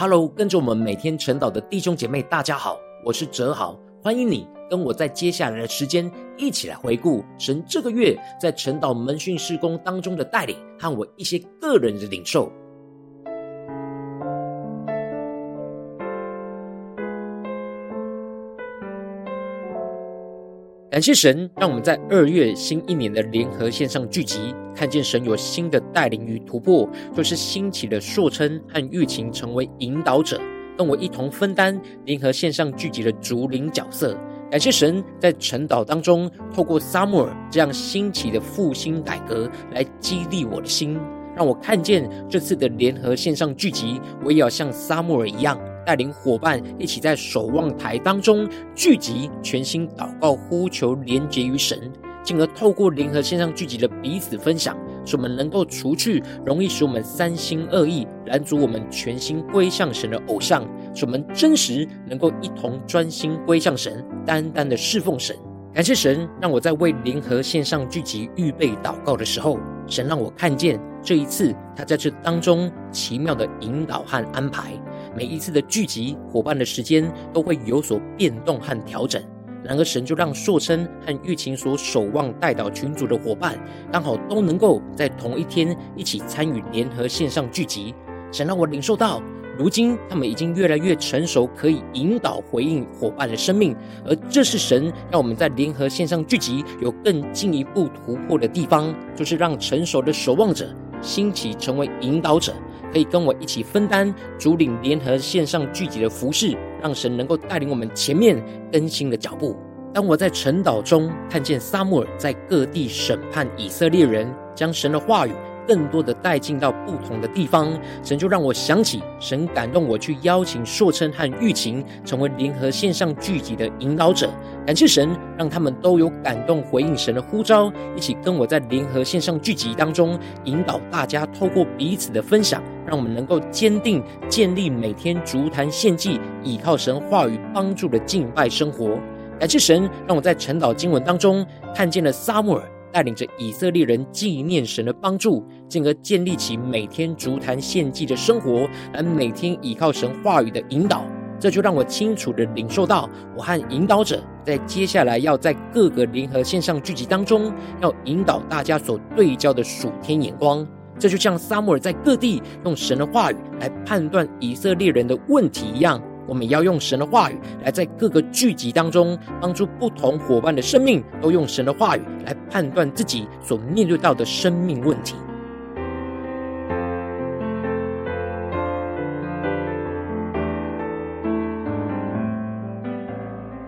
Hello，跟着我们每天晨祷的弟兄姐妹，大家好，我是哲豪，欢迎你跟我在接下来的时间一起来回顾神这个月在晨祷门训事工当中的带领和我一些个人的领受。感谢神，让我们在二月新一年的联合线上聚集，看见神有新的带领与突破，就是兴起的硕称和玉琴成为引导者，跟我一同分担联合线上聚集的主领角色。感谢神在晨祷当中，透过撒母耳这样兴起的复兴改革，来激励我的心，让我看见这次的联合线上聚集，我也要像撒母耳一样。带领伙伴一起在守望台当中聚集，全心祷告、呼求、连结于神，进而透过联合线上聚集的彼此分享，使我们能够除去容易使我们三心二意、拦阻我们全心归向神的偶像，使我们真实能够一同专心归向神，单单的侍奉神。感谢神，让我在为联合线上聚集预备祷告的时候，神让我看见这一次他在这当中奇妙的引导和安排。每一次的聚集，伙伴的时间都会有所变动和调整。然而，神就让硕称和玉琴所守望代祷群组的伙伴，刚好都能够在同一天一起参与联合线上聚集。神让我领受到，如今他们已经越来越成熟，可以引导回应伙伴的生命。而这是神让我们在联合线上聚集有更进一步突破的地方，就是让成熟的守望者兴起成为引导者。可以跟我一起分担主领联合线上聚集的服饰，让神能够带领我们前面更新的脚步。当我在晨岛中看见撒母耳在各地审判以色列人，将神的话语。更多的带进到不同的地方，神就让我想起神感动我去邀请硕称和玉琴成为联合线上聚集的引导者。感谢神，让他们都有感动回应神的呼召，一起跟我在联合线上聚集当中引导大家，透过彼此的分享，让我们能够坚定建立每天筑坛献祭，倚靠神话语帮助的敬拜生活。感谢神，让我在晨祷经文当中看见了撒母耳。带领着以色列人纪念神的帮助，进而建立起每天筑坛献祭的生活，而每天依靠神话语的引导。这就让我清楚地领受到，我和引导者在接下来要在各个联合线上聚集当中，要引导大家所对焦的属天眼光。这就像撒母耳在各地用神的话语来判断以色列人的问题一样。我们要用神的话语来在各个聚集当中帮助不同伙伴的生命，都用神的话语来判断自己所面对到的生命问题。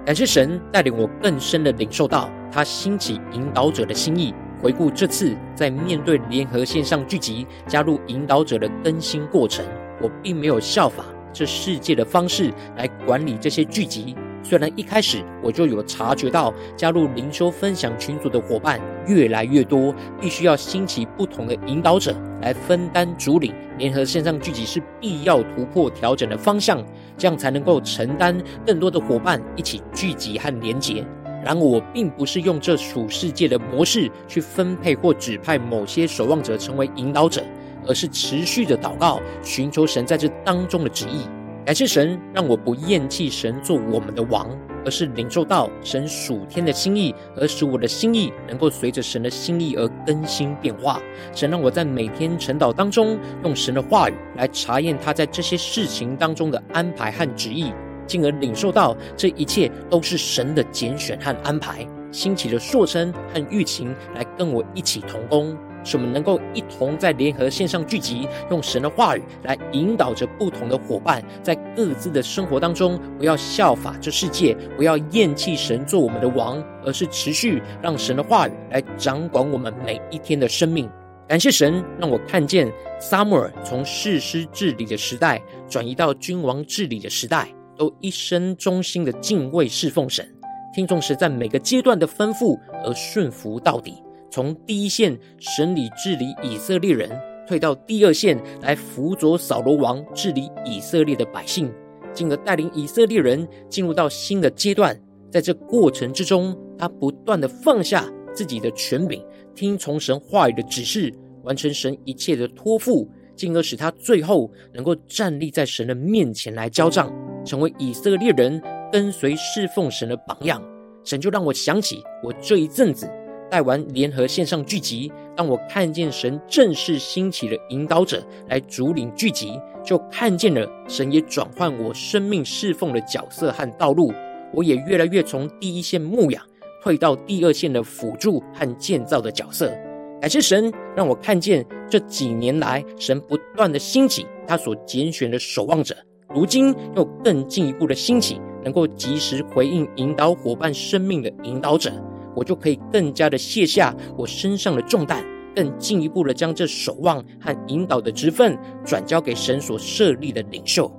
感谢神带领我更深的领受到他兴起引导者的心意。回顾这次在面对联合线上聚集加入引导者的更新过程，我并没有效法。这世界的方式来管理这些聚集，虽然一开始我就有察觉到加入灵修分享群组的伙伴越来越多，必须要兴起不同的引导者来分担主领。联合线上聚集是必要突破调整的方向，这样才能够承担更多的伙伴一起聚集和连结。然而，我并不是用这属世界的模式去分配或指派某些守望者成为引导者。而是持续的祷告，寻求神在这当中的旨意。感谢神，让我不厌弃神做我们的王，而是领受到神属天的心意，而使我的心意能够随着神的心意而更新变化。神让我在每天晨祷当中，用神的话语来查验他在这些事情当中的安排和旨意，进而领受到这一切都是神的拣选和安排。兴起的硕称和玉琴来跟我一起同工。使我们能够一同在联合线上聚集，用神的话语来引导着不同的伙伴，在各自的生活当中，不要效法这世界，不要厌弃神做我们的王，而是持续让神的话语来掌管我们每一天的生命。感谢神，让我看见撒母耳从士师治理的时代转移到君王治理的时代，都一生忠心的敬畏侍奉神，听从神在每个阶段的吩咐而顺服到底。从第一线审理治理以色列人，退到第二线来辅佐扫罗王治理以色列的百姓，进而带领以色列人进入到新的阶段。在这过程之中，他不断的放下自己的权柄，听从神话语的指示，完成神一切的托付，进而使他最后能够站立在神的面前来交账，成为以色列人跟随侍奉神的榜样。神就让我想起我这一阵子带完联合线上聚集，当我看见神正式兴起了引导者来主领聚集，就看见了神也转换我生命侍奉的角色和道路。我也越来越从第一线牧养，退到第二线的辅助和建造的角色。感谢神，让我看见这几年来神不断的兴起他所拣选的守望者，如今又更进一步的兴起，能够及时回应引导伙伴生命的引导者，我就可以更加的卸下我身上的重担，更进一步的将这守望和引导的职分转交给神所设立的领袖。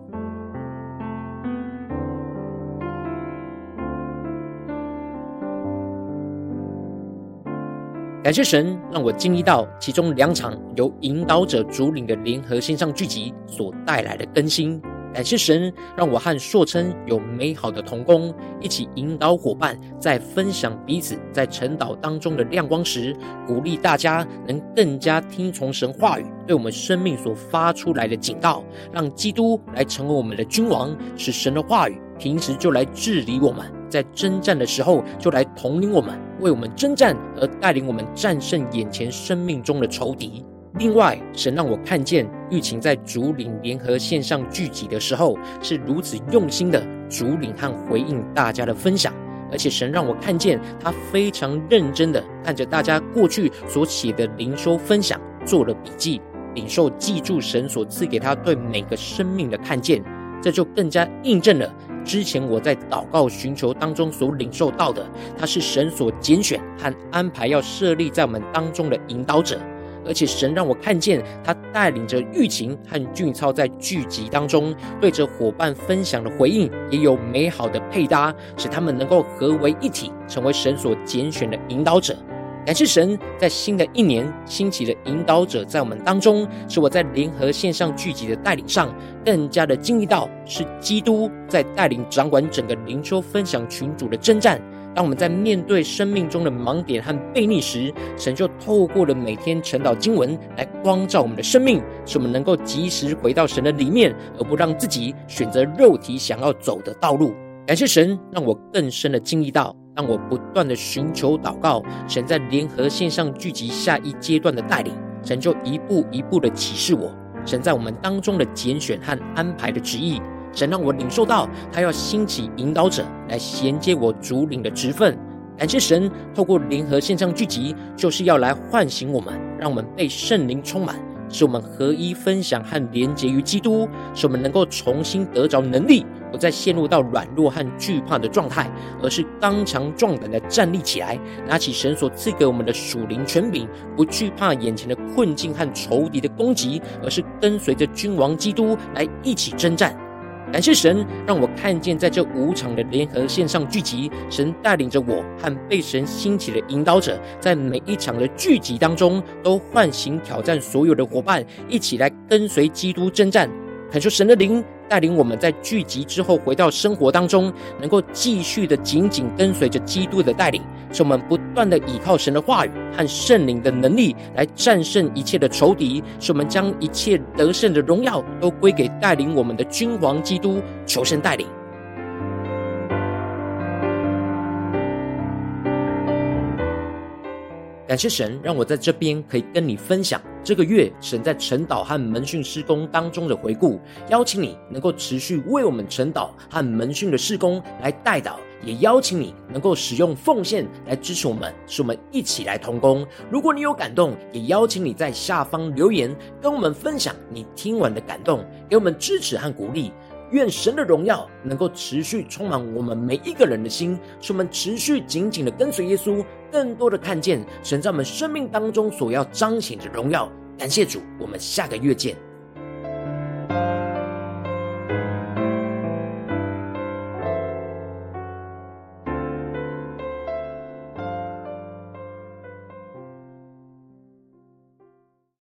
感谢神，让我经历到其中两场由引导者主领的联合线上聚集所带来的更新。感谢神，让我和硕称有美好的同工，一起引导伙伴在分享彼此在晨祷当中的亮光时，鼓励大家能更加听从神话语对我们生命所发出来的警告，让基督来成为我们的君王，使神的话语平时就来治理我们，在征战的时候就来统领我们。为我们征战，而带领我们战胜眼前生命中的仇敌。另外，神让我看见玉琴在主领联合线上聚集的时候，是如此用心的主领和回应大家的分享，而且神让我看见他非常认真的看着大家过去所写的灵修分享，做了笔记，领受记住神所赐给他对每个生命的看见，这就更加印证了。之前我在祷告寻求当中所领受到的，他是神所拣选和安排要设立在我们当中的引导者，而且神让我看见他带领着玉琴和俊操在聚集当中，对着伙伴分享的回应也有美好的配搭，使他们能够合为一体，成为神所拣选的引导者。感谢神，在新的一年兴起的引导者在我们当中，使我在联合线上聚集的带领上，更加的经历到是基督在带领掌管整个灵修分享群组的征战。当我们在面对生命中的盲点和悖逆时，神就透过了每天晨祷经文来光照我们的生命，使我们能够及时回到神的里面，而不让自己选择肉体想要走的道路。感谢神，让我更深的经历到。让我不断的寻求祷告，神在联合线上聚集下一阶段的带领，神就一步一步的启示我，神在我们当中的拣选和安排的旨意，神让我领受到他要兴起引导者来衔接我主领的职分。感谢神，透过联合线上聚集，就是要来唤醒我们，让我们被圣灵充满。使我们合一分享和连结于基督，使我们能够重新得着能力，不再陷入到软弱和惧怕的状态，而是刚强壮胆的站立起来，拿起神所赐给我们的属灵权柄，不惧怕眼前的困境和仇敌的攻击，而是跟随着君王基督来一起征战。感谢神，让我看见在这五场的联合线上聚集，神带领着我和被神兴起的引导者，在每一场的聚集当中，都唤醒挑战所有的伙伴，一起来跟随基督征战。恳求神的灵带领我们在聚集之后回到生活当中，能够继续的紧紧跟随着基督的带领，使我们不断的依靠神的话语和圣灵的能力来战胜一切的仇敌，使我们将一切得胜的荣耀都归给带领我们的君王基督。求神带领。感谢神，让我在这边可以跟你分享这个月神在晨祷和门训事工当中的回顾。邀请你能够持续为我们晨祷和门训的事工来代祷，也邀请你能够使用奉献来支持我们，使我们一起来同工。如果你有感动，也邀请你在下方留言跟我们分享你听完的感动，给我们支持和鼓励。愿神的荣耀能够持续充满我们每一个人的心，使我们持续紧紧的跟随耶稣，更多的看见神在我们生命当中所要彰显的荣耀。感谢主，我们下个月见。